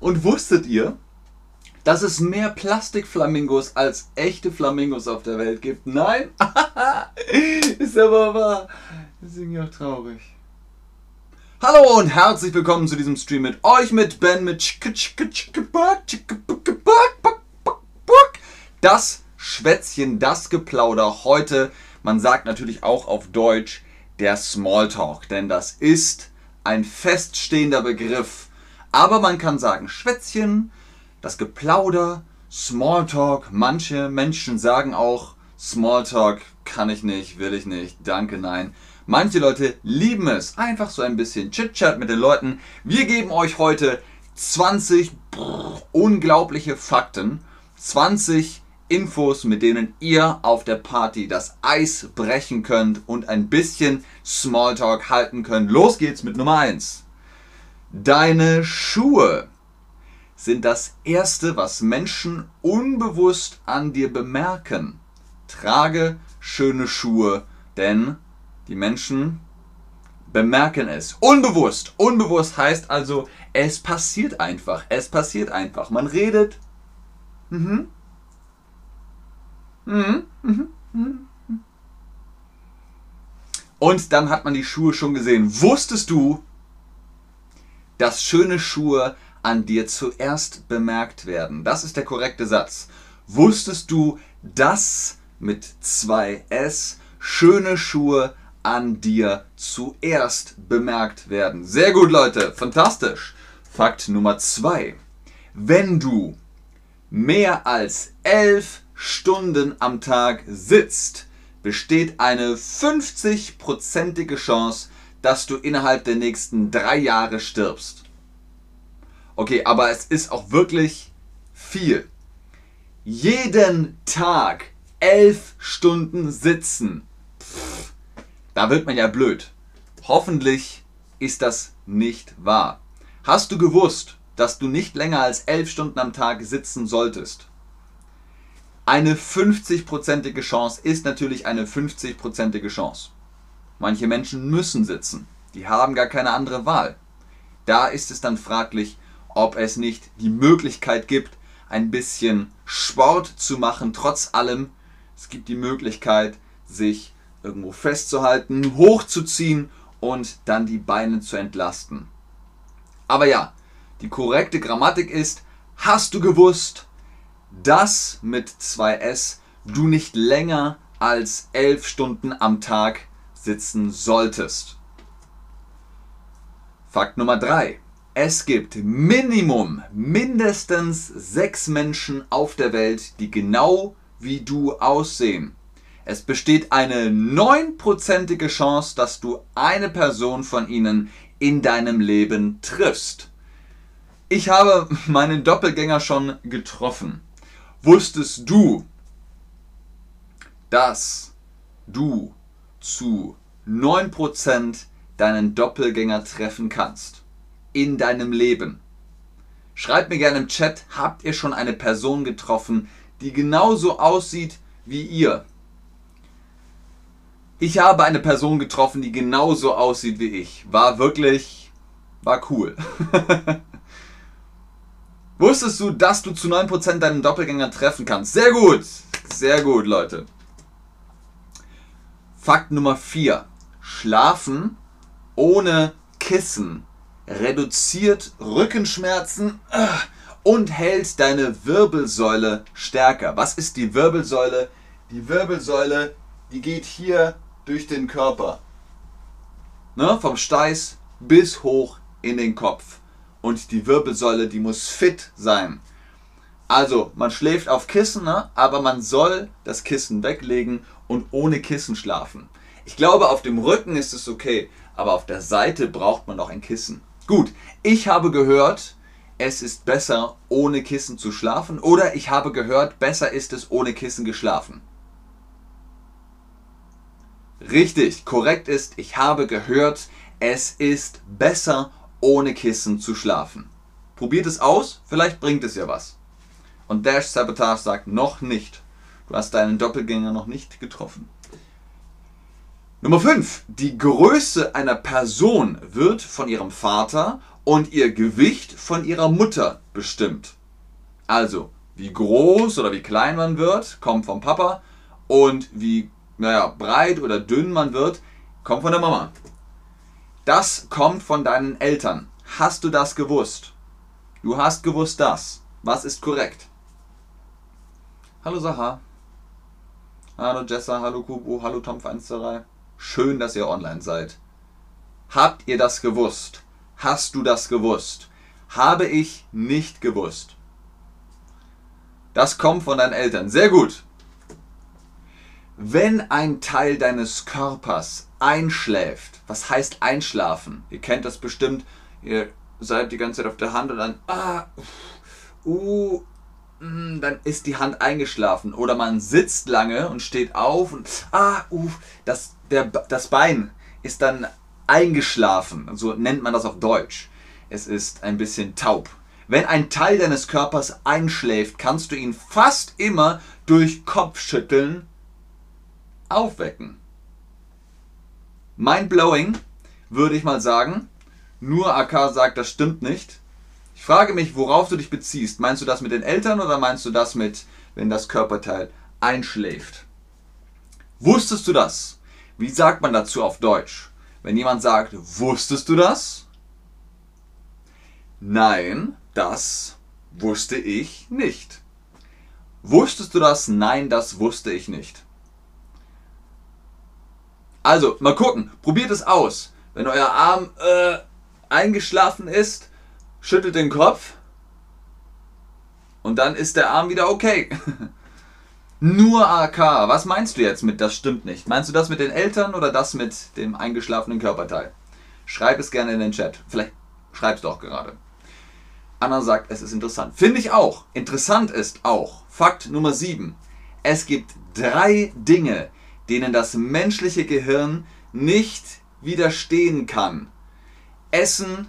Und wusstet ihr, dass es mehr Plastikflamingos als echte Flamingos auf der Welt gibt? Nein? Ist aber wahr. Irgendwie auch traurig. Hallo und herzlich willkommen zu diesem Stream mit euch, mit Ben, mit das Schwätzchen, das Geplauder heute. Man sagt natürlich auch auf Deutsch der Smalltalk, denn das ist ein feststehender Begriff aber man kann sagen Schwätzchen, das Geplauder, Smalltalk. Manche Menschen sagen auch Smalltalk kann ich nicht, will ich nicht, danke, nein. Manche Leute lieben es. Einfach so ein bisschen Chit-Chat mit den Leuten. Wir geben euch heute 20 brr, unglaubliche Fakten, 20 Infos, mit denen ihr auf der Party das Eis brechen könnt und ein bisschen Smalltalk halten könnt. Los geht's mit Nummer 1. Deine Schuhe sind das Erste, was Menschen unbewusst an dir bemerken. Trage schöne Schuhe, denn die Menschen bemerken es. Unbewusst. Unbewusst heißt also, es passiert einfach. Es passiert einfach. Man redet. Mhm. Mhm. Mhm. mhm. Und dann hat man die Schuhe schon gesehen. Wusstest du, dass schöne Schuhe an dir zuerst bemerkt werden. Das ist der korrekte Satz. Wusstest du, dass mit zwei S schöne Schuhe an dir zuerst bemerkt werden? Sehr gut, Leute. Fantastisch. Fakt Nummer zwei. Wenn du mehr als elf Stunden am Tag sitzt, besteht eine 50-prozentige Chance, dass du innerhalb der nächsten drei Jahre stirbst. Okay, aber es ist auch wirklich viel. Jeden Tag elf Stunden sitzen. Pff, da wird man ja blöd. Hoffentlich ist das nicht wahr. Hast du gewusst, dass du nicht länger als elf Stunden am Tag sitzen solltest? Eine 50-prozentige Chance ist natürlich eine 50-prozentige Chance. Manche Menschen müssen sitzen. Die haben gar keine andere Wahl. Da ist es dann fraglich, ob es nicht die Möglichkeit gibt, ein bisschen Sport zu machen, trotz allem. Es gibt die Möglichkeit, sich irgendwo festzuhalten, hochzuziehen und dann die Beine zu entlasten. Aber ja, die korrekte Grammatik ist, hast du gewusst, dass mit 2s du nicht länger als 11 Stunden am Tag sitzen solltest. Fakt Nummer 3. Es gibt Minimum mindestens sechs Menschen auf der Welt, die genau wie du aussehen. Es besteht eine neunprozentige Chance, dass du eine Person von ihnen in deinem Leben triffst. Ich habe meinen Doppelgänger schon getroffen. Wusstest du, dass du zu 9% deinen Doppelgänger treffen kannst in deinem Leben. Schreibt mir gerne im Chat, habt ihr schon eine Person getroffen, die genauso aussieht wie ihr? Ich habe eine Person getroffen, die genauso aussieht wie ich. War wirklich, war cool. Wusstest du, dass du zu 9% deinen Doppelgänger treffen kannst? Sehr gut, sehr gut, Leute. Fakt Nummer 4. Schlafen ohne Kissen reduziert Rückenschmerzen äh, und hält deine Wirbelsäule stärker. Was ist die Wirbelsäule? Die Wirbelsäule, die geht hier durch den Körper. Ne? Vom Steiß bis hoch in den Kopf. Und die Wirbelsäule, die muss fit sein. Also, man schläft auf Kissen, ne? aber man soll das Kissen weglegen und ohne Kissen schlafen. Ich glaube, auf dem Rücken ist es okay, aber auf der Seite braucht man noch ein Kissen. Gut, ich habe gehört, es ist besser ohne Kissen zu schlafen oder ich habe gehört, besser ist es ohne Kissen geschlafen. Richtig, korrekt ist, ich habe gehört, es ist besser ohne Kissen zu schlafen. Probiert es aus, vielleicht bringt es ja was. Und Dash Sabotage sagt noch nicht. Du hast deinen Doppelgänger noch nicht getroffen. Nummer 5. Die Größe einer Person wird von ihrem Vater und ihr Gewicht von ihrer Mutter bestimmt. Also, wie groß oder wie klein man wird, kommt vom Papa und wie naja, breit oder dünn man wird, kommt von der Mama. Das kommt von deinen Eltern. Hast du das gewusst? Du hast gewusst das. Was ist korrekt? Hallo Saha. Hallo Jessa, hallo Kubu, hallo Tom 123. Schön, dass ihr online seid. Habt ihr das gewusst? Hast du das gewusst? Habe ich nicht gewusst. Das kommt von deinen Eltern. Sehr gut. Wenn ein Teil deines Körpers einschläft, was heißt einschlafen? Ihr kennt das bestimmt. Ihr seid die ganze Zeit auf der Hand und dann, ah, uh, hm, dann ist die Hand eingeschlafen. Oder man sitzt lange und steht auf und ah, uh, das, der, das Bein ist dann eingeschlafen. So nennt man das auf Deutsch. Es ist ein bisschen taub. Wenn ein Teil deines Körpers einschläft, kannst du ihn fast immer durch Kopfschütteln aufwecken. Mind-blowing, würde ich mal sagen. Nur AK sagt, das stimmt nicht. Ich frage mich, worauf du dich beziehst. Meinst du das mit den Eltern oder meinst du das mit, wenn das Körperteil einschläft? Wusstest du das? Wie sagt man dazu auf Deutsch? Wenn jemand sagt, wusstest du das? Nein, das wusste ich nicht. Wusstest du das? Nein, das wusste ich nicht. Also, mal gucken, probiert es aus. Wenn euer Arm äh, eingeschlafen ist, schüttelt den Kopf und dann ist der Arm wieder okay. Nur AK. Was meinst du jetzt mit das stimmt nicht? Meinst du das mit den Eltern oder das mit dem eingeschlafenen Körperteil? Schreib es gerne in den Chat. Vielleicht schreibst du auch gerade. Anna sagt, es ist interessant. Finde ich auch. Interessant ist auch. Fakt Nummer 7. Es gibt drei Dinge, denen das menschliche Gehirn nicht widerstehen kann. Essen,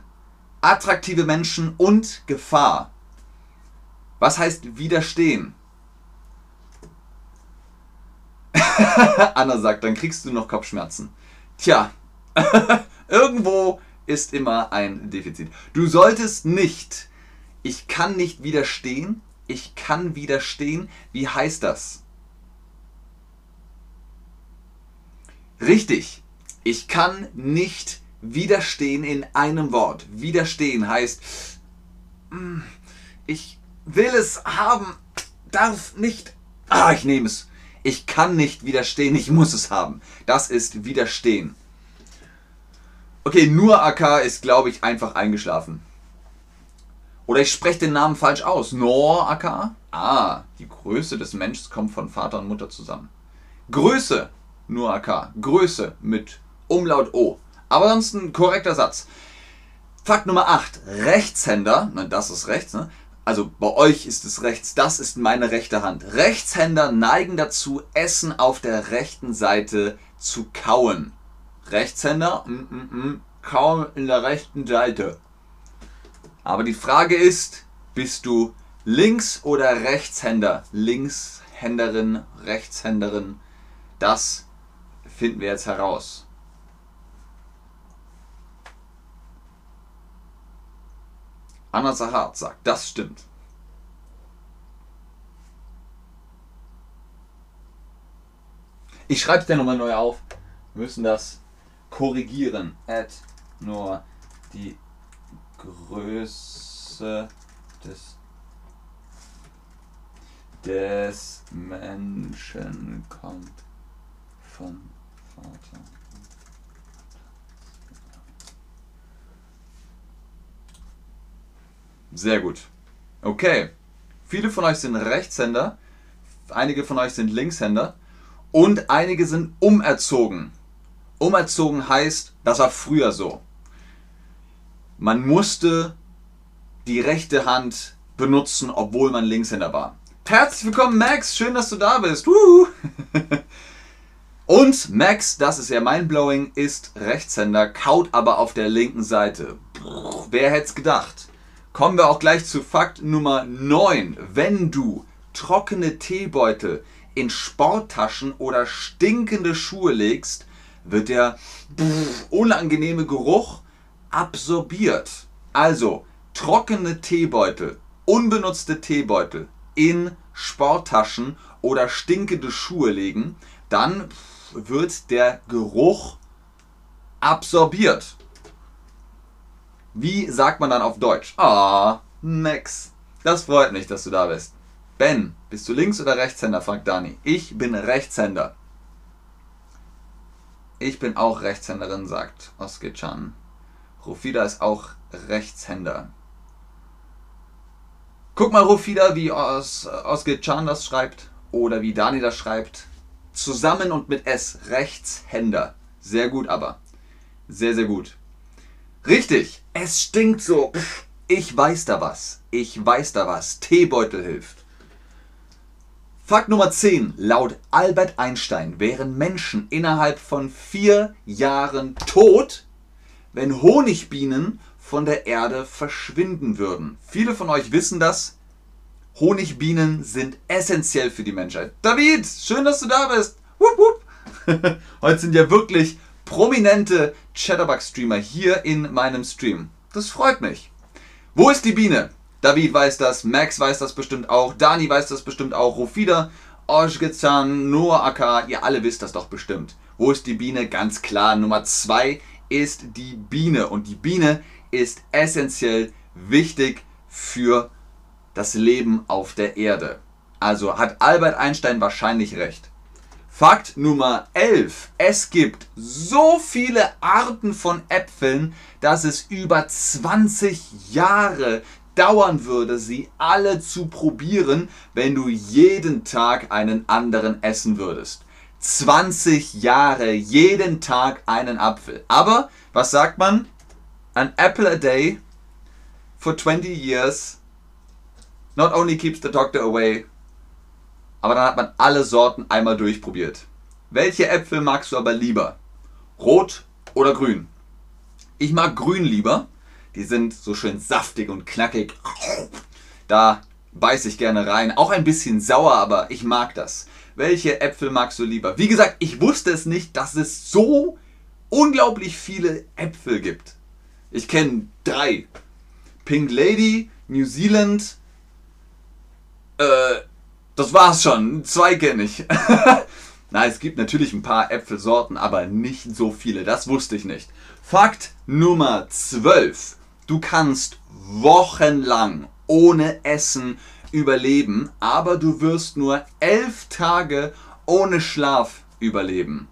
attraktive Menschen und Gefahr. Was heißt widerstehen? Anna sagt, dann kriegst du noch Kopfschmerzen. Tja, irgendwo ist immer ein Defizit. Du solltest nicht, ich kann nicht widerstehen, ich kann widerstehen. Wie heißt das? Richtig, ich kann nicht widerstehen in einem Wort. Widerstehen heißt, mm, ich will es haben, darf nicht. Ah, ich nehme es. Ich kann nicht widerstehen, ich muss es haben. Das ist widerstehen. Okay, nur AK ist, glaube ich, einfach eingeschlafen. Oder ich spreche den Namen falsch aus. Nor AK? Ah, die Größe des Menschen kommt von Vater und Mutter zusammen. Größe, nur AK. Größe mit Umlaut O. Aber sonst ein korrekter Satz. Fakt Nummer 8. Rechtshänder, das ist rechts, ne? also bei euch ist es rechts, das ist meine rechte Hand. Rechtshänder neigen dazu, Essen auf der rechten Seite zu kauen. Rechtshänder, mm, mm, mm, kauen in der rechten Seite. Aber die Frage ist, bist du Links- oder Rechtshänder? Linkshänderin, Rechtshänderin, das finden wir jetzt heraus. Anna Sahat sagt, das stimmt. Ich schreibe es dir nochmal neu auf. Wir müssen das korrigieren. Add nur die Größe des, des Menschen kommt von Vater. Sehr gut. Okay. Viele von euch sind Rechtshänder, einige von euch sind Linkshänder und einige sind umerzogen. Umerzogen heißt, das war früher so. Man musste die rechte Hand benutzen, obwohl man Linkshänder war. Herzlich willkommen, Max. Schön, dass du da bist. Und Max, das ist ja mindblowing, ist Rechtshänder, kaut aber auf der linken Seite. Wer hätte es gedacht? Kommen wir auch gleich zu Fakt Nummer 9. Wenn du trockene Teebeutel in Sporttaschen oder stinkende Schuhe legst, wird der unangenehme Geruch absorbiert. Also trockene Teebeutel, unbenutzte Teebeutel in Sporttaschen oder stinkende Schuhe legen, dann wird der Geruch absorbiert. Wie sagt man dann auf Deutsch? Ah, Max. Das freut mich, dass du da bist. Ben, bist du Links- oder Rechtshänder? fragt Dani. Ich bin Rechtshänder. Ich bin auch Rechtshänderin, sagt Oske-chan. Rufida ist auch Rechtshänder. Guck mal, Rufida, wie Os Oske-chan das schreibt oder wie Dani das schreibt. Zusammen und mit S. Rechtshänder. Sehr gut aber. Sehr, sehr gut. Richtig, es stinkt so. Ich weiß da was. Ich weiß da was. Teebeutel hilft. Fakt Nummer 10. Laut Albert Einstein wären Menschen innerhalb von vier Jahren tot, wenn Honigbienen von der Erde verschwinden würden. Viele von euch wissen das. Honigbienen sind essentiell für die Menschheit. David, schön, dass du da bist. Wupp, wupp. Heute sind ja wirklich prominente Chatterbug-Streamer hier in meinem Stream. Das freut mich. Wo ist die Biene? David weiß das, Max weiß das bestimmt auch, Dani weiß das bestimmt auch, Rufida, Ojgezan, Noah Aka, ihr alle wisst das doch bestimmt. Wo ist die Biene? Ganz klar, Nummer 2 ist die Biene. Und die Biene ist essentiell wichtig für das Leben auf der Erde. Also hat Albert Einstein wahrscheinlich recht. Fakt Nummer 11. Es gibt so viele Arten von Äpfeln, dass es über 20 Jahre dauern würde, sie alle zu probieren, wenn du jeden Tag einen anderen essen würdest. 20 Jahre, jeden Tag einen Apfel. Aber, was sagt man? An apple a day for 20 years not only keeps the doctor away, aber dann hat man alle Sorten einmal durchprobiert. Welche Äpfel magst du aber lieber? Rot oder grün? Ich mag grün lieber. Die sind so schön saftig und knackig. Da beiß ich gerne rein. Auch ein bisschen sauer, aber ich mag das. Welche Äpfel magst du lieber? Wie gesagt, ich wusste es nicht, dass es so unglaublich viele Äpfel gibt. Ich kenne drei. Pink Lady, New Zealand. Äh, das war's schon. Zwei kenne ich. Na, es gibt natürlich ein paar Äpfelsorten, aber nicht so viele. Das wusste ich nicht. Fakt Nummer 12. Du kannst wochenlang ohne Essen überleben, aber du wirst nur elf Tage ohne Schlaf überleben.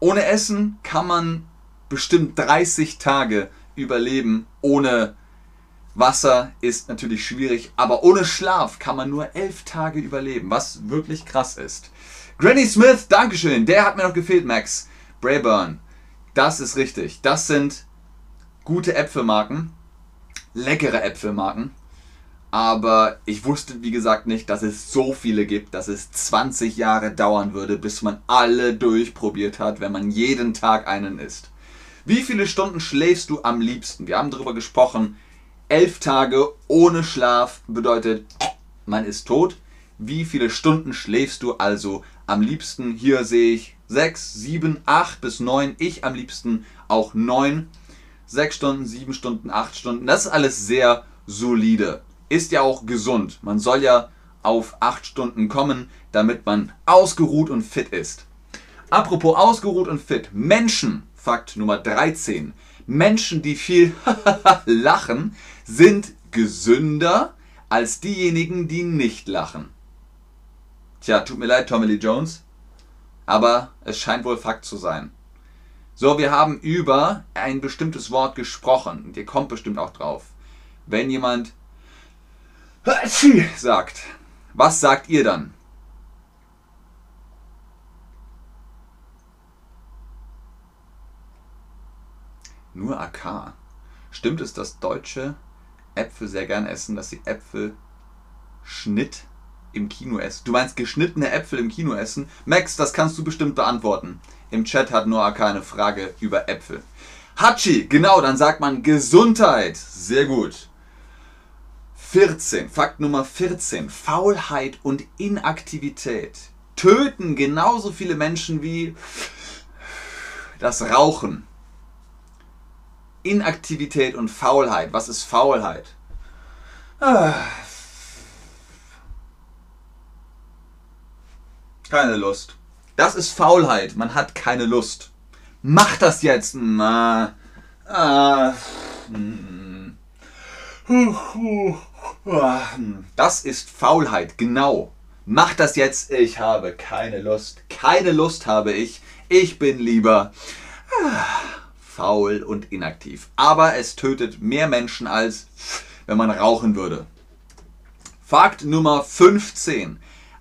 Ohne Essen kann man bestimmt 30 Tage überleben. Ohne Wasser ist natürlich schwierig, aber ohne Schlaf kann man nur elf Tage überleben, was wirklich krass ist. Granny Smith, Dankeschön, der hat mir noch gefehlt, Max. Brayburn, das ist richtig. Das sind gute Äpfelmarken, leckere Äpfelmarken. Aber ich wusste, wie gesagt, nicht, dass es so viele gibt, dass es 20 Jahre dauern würde, bis man alle durchprobiert hat, wenn man jeden Tag einen isst. Wie viele Stunden schläfst du am liebsten? Wir haben darüber gesprochen. Elf Tage ohne Schlaf bedeutet, man ist tot. Wie viele Stunden schläfst du also am liebsten? Hier sehe ich 6, 7, 8 bis 9. Ich am liebsten auch 9. 6 Stunden, 7 Stunden, 8 Stunden. Das ist alles sehr solide. Ist ja auch gesund. Man soll ja auf 8 Stunden kommen, damit man ausgeruht und fit ist. Apropos ausgeruht und fit. Menschen, Fakt Nummer 13. Menschen, die viel lachen, sind gesünder als diejenigen, die nicht lachen. Tja, tut mir leid, Tommy Lee Jones, aber es scheint wohl Fakt zu sein. So, wir haben über ein bestimmtes Wort gesprochen. Und ihr kommt bestimmt auch drauf. Wenn jemand sagt, was sagt ihr dann? Nur AK. Stimmt es, dass Deutsche Äpfel sehr gern essen, dass sie Äpfel Schnitt im Kino essen? Du meinst geschnittene Äpfel im Kino essen? Max, das kannst du bestimmt beantworten. Im Chat hat Noah keine Frage über Äpfel. Hachi, genau, dann sagt man Gesundheit. Sehr gut. 14, Fakt Nummer 14. Faulheit und Inaktivität töten genauso viele Menschen wie das Rauchen. Inaktivität und Faulheit. Was ist Faulheit? Ah. Keine Lust. Das ist Faulheit. Man hat keine Lust. Mach das jetzt. Ah. Das ist Faulheit, genau. Mach das jetzt. Ich habe keine Lust. Keine Lust habe ich. Ich bin lieber ah, faul und inaktiv. Aber es tötet mehr Menschen als wenn man rauchen würde. Fakt Nummer 15.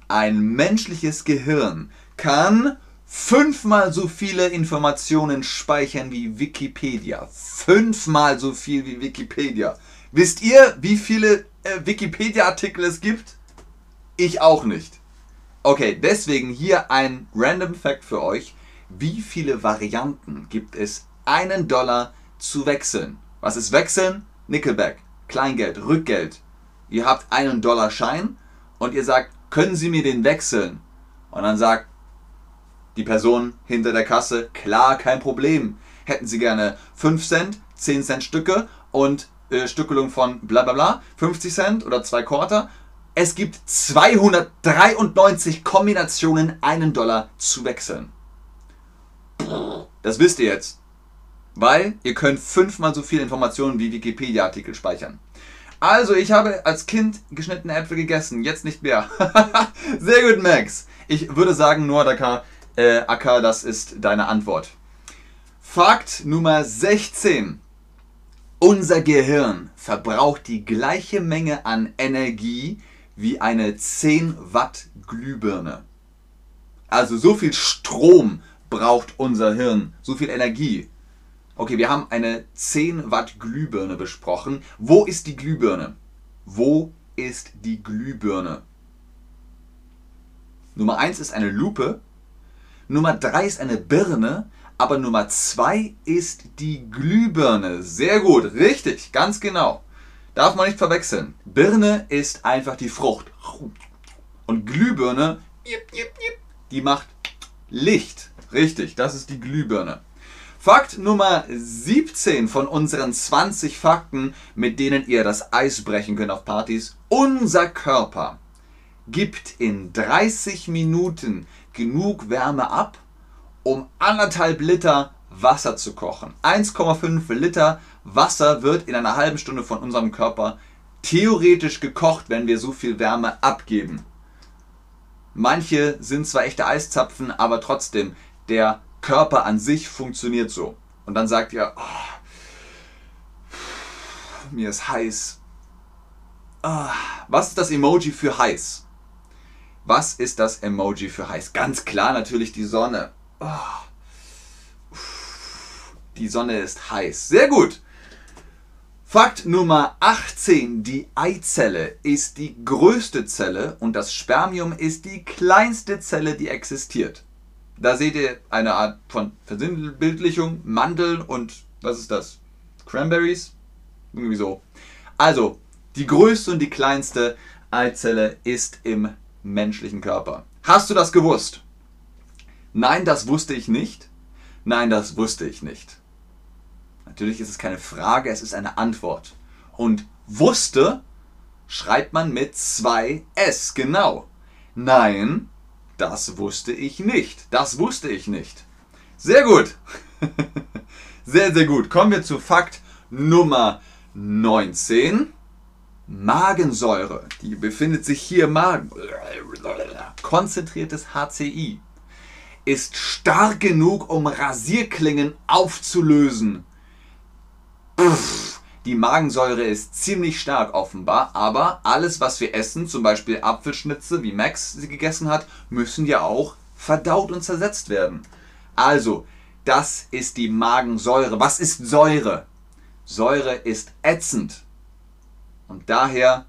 Ein menschliches Gehirn kann fünfmal so viele Informationen speichern wie Wikipedia. Fünfmal so viel wie Wikipedia. Wisst ihr, wie viele äh, Wikipedia-Artikel es gibt? Ich auch nicht. Okay, deswegen hier ein random Fact für euch. Wie viele Varianten gibt es, einen Dollar zu wechseln? Was ist wechseln? Nickelback, Kleingeld, Rückgeld. Ihr habt einen Dollar Schein und ihr sagt, können Sie mir den wechseln? Und dann sagt die Person hinter der Kasse, klar, kein Problem. Hätten Sie gerne 5 Cent, 10 Cent Stücke und äh, Stückelung von bla bla bla, 50 Cent oder 2 Quarter es gibt 293 Kombinationen, einen Dollar zu wechseln. Das wisst ihr jetzt. Weil ihr könnt fünfmal so viele Informationen wie Wikipedia-Artikel speichern. Also, ich habe als Kind geschnittene Äpfel gegessen, jetzt nicht mehr. Sehr gut, Max. Ich würde sagen, nur Dakar, äh, Akka, das ist deine Antwort. Fakt Nummer 16. Unser Gehirn verbraucht die gleiche Menge an Energie wie eine 10 Watt Glühbirne. Also so viel Strom braucht unser Hirn, so viel Energie. Okay, wir haben eine 10 Watt Glühbirne besprochen. Wo ist die Glühbirne? Wo ist die Glühbirne? Nummer 1 ist eine Lupe. Nummer 3 ist eine Birne. Aber Nummer 2 ist die Glühbirne. Sehr gut, richtig, ganz genau. Darf man nicht verwechseln. Birne ist einfach die Frucht. Und Glühbirne, die macht Licht. Richtig, das ist die Glühbirne. Fakt Nummer 17 von unseren 20 Fakten, mit denen ihr das Eis brechen könnt auf Partys. Unser Körper gibt in 30 Minuten genug Wärme ab, um anderthalb Liter Wasser zu kochen. 1,5 Liter Wasser wird in einer halben Stunde von unserem Körper theoretisch gekocht, wenn wir so viel Wärme abgeben. Manche sind zwar echte Eiszapfen, aber trotzdem, der Körper an sich funktioniert so. Und dann sagt ihr, oh, mir ist heiß. Oh, was ist das Emoji für heiß? Was ist das Emoji für heiß? Ganz klar natürlich die Sonne. Oh. Die Sonne ist heiß. Sehr gut. Fakt Nummer 18. Die Eizelle ist die größte Zelle und das Spermium ist die kleinste Zelle, die existiert. Da seht ihr eine Art von Versinnbildlichung, Mandeln und was ist das? Cranberries? Irgendwie so. Also, die größte und die kleinste Eizelle ist im menschlichen Körper. Hast du das gewusst? Nein, das wusste ich nicht. Nein, das wusste ich nicht. Natürlich ist es keine Frage, es ist eine Antwort. Und wusste schreibt man mit zwei S, genau. Nein, das wusste ich nicht. Das wusste ich nicht. Sehr gut. sehr, sehr gut. Kommen wir zu Fakt Nummer 19. Magensäure, die befindet sich hier im Magen. Konzentriertes HCI ist stark genug, um Rasierklingen aufzulösen. Die Magensäure ist ziemlich stark offenbar, aber alles, was wir essen, zum Beispiel Apfelschnitze, wie Max sie gegessen hat, müssen ja auch verdaut und zersetzt werden. Also, das ist die Magensäure. Was ist Säure? Säure ist ätzend. Und daher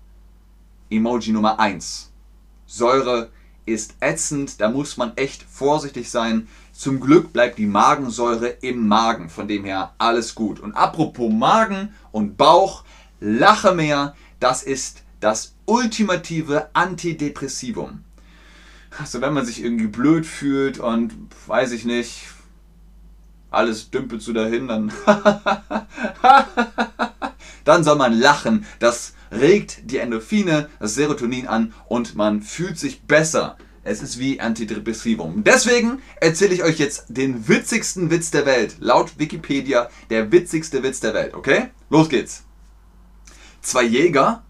Emoji Nummer 1. Säure ist ätzend, da muss man echt vorsichtig sein. Zum Glück bleibt die Magensäure im Magen, von dem her alles gut. Und apropos Magen und Bauch, lache mehr, das ist das ultimative Antidepressivum. Also wenn man sich irgendwie blöd fühlt und weiß ich nicht, alles dümpelst du dahin, dann, dann soll man lachen. Das regt die Endorphine, das Serotonin an und man fühlt sich besser. Es ist wie Antidepressivum. Deswegen erzähle ich euch jetzt den witzigsten Witz der Welt. Laut Wikipedia der witzigste Witz der Welt, okay? Los geht's. Zwei Jäger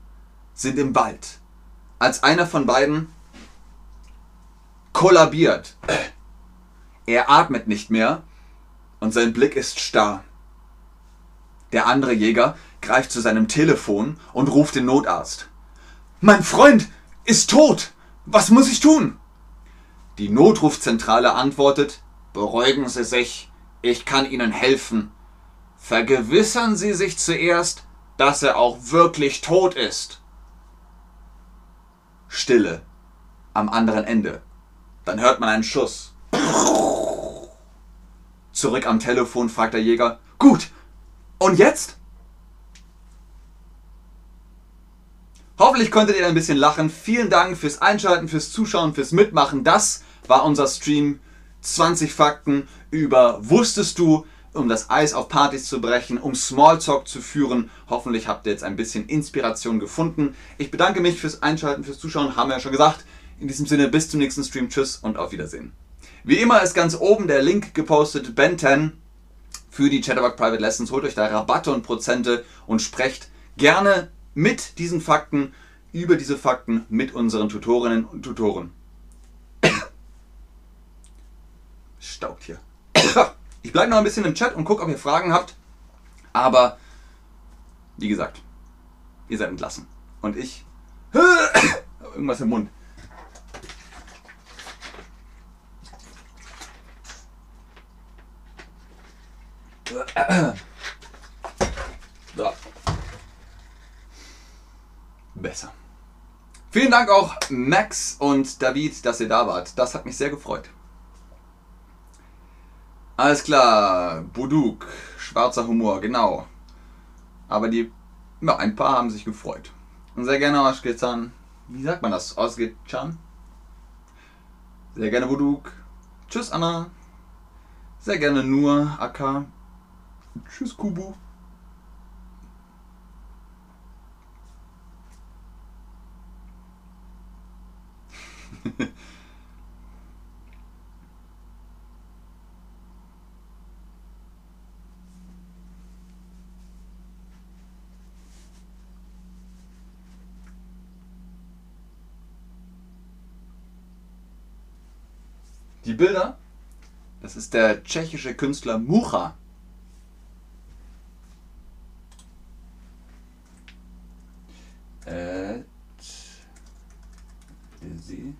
sind im Wald. Als einer von beiden kollabiert. Er atmet nicht mehr und sein Blick ist starr. Der andere Jäger greift zu seinem Telefon und ruft den Notarzt. Mein Freund ist tot. Was muss ich tun? Die Notrufzentrale antwortet, beruhigen Sie sich, ich kann Ihnen helfen. Vergewissern Sie sich zuerst, dass er auch wirklich tot ist. Stille. Am anderen Ende. Dann hört man einen Schuss. Zurück am Telefon fragt der Jäger, gut, und jetzt? Hoffentlich konntet ihr ein bisschen lachen. Vielen Dank fürs Einschalten, fürs Zuschauen, fürs Mitmachen. Das war unser Stream. 20 Fakten über Wusstest du, um das Eis auf Partys zu brechen, um Smalltalk zu führen. Hoffentlich habt ihr jetzt ein bisschen Inspiration gefunden. Ich bedanke mich fürs Einschalten, fürs Zuschauen, haben wir ja schon gesagt. In diesem Sinne, bis zum nächsten Stream. Tschüss und auf Wiedersehen. Wie immer ist ganz oben der Link gepostet, Ben 10 für die Chatterbug Private Lessons. Holt euch da Rabatte und Prozente und sprecht gerne mit diesen Fakten, über diese Fakten mit unseren Tutorinnen und Tutoren. Staubt hier. Ich bleibe noch ein bisschen im Chat und gucke, ob ihr Fragen habt. Aber wie gesagt, ihr seid entlassen. Und ich irgendwas im Mund. So. Besser. Vielen Dank auch Max und David, dass ihr da wart. Das hat mich sehr gefreut. Alles klar, Buduk, schwarzer Humor, genau. Aber die, ja, ein paar haben sich gefreut. Und sehr gerne Oshke-chan. Wie sagt man das? Oshke-chan? Sehr gerne Buduk. Tschüss Anna. Sehr gerne nur Akka. Tschüss Kubu. Die Bilder, das ist der tschechische Künstler Mucha. Äh, sie.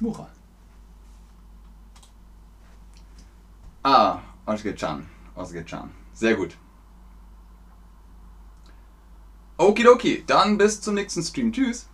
Mucha. Ah, Osge-chan. Osge-chan. Sehr gut. Okidoki, dann bis zum nächsten Stream. Tschüss.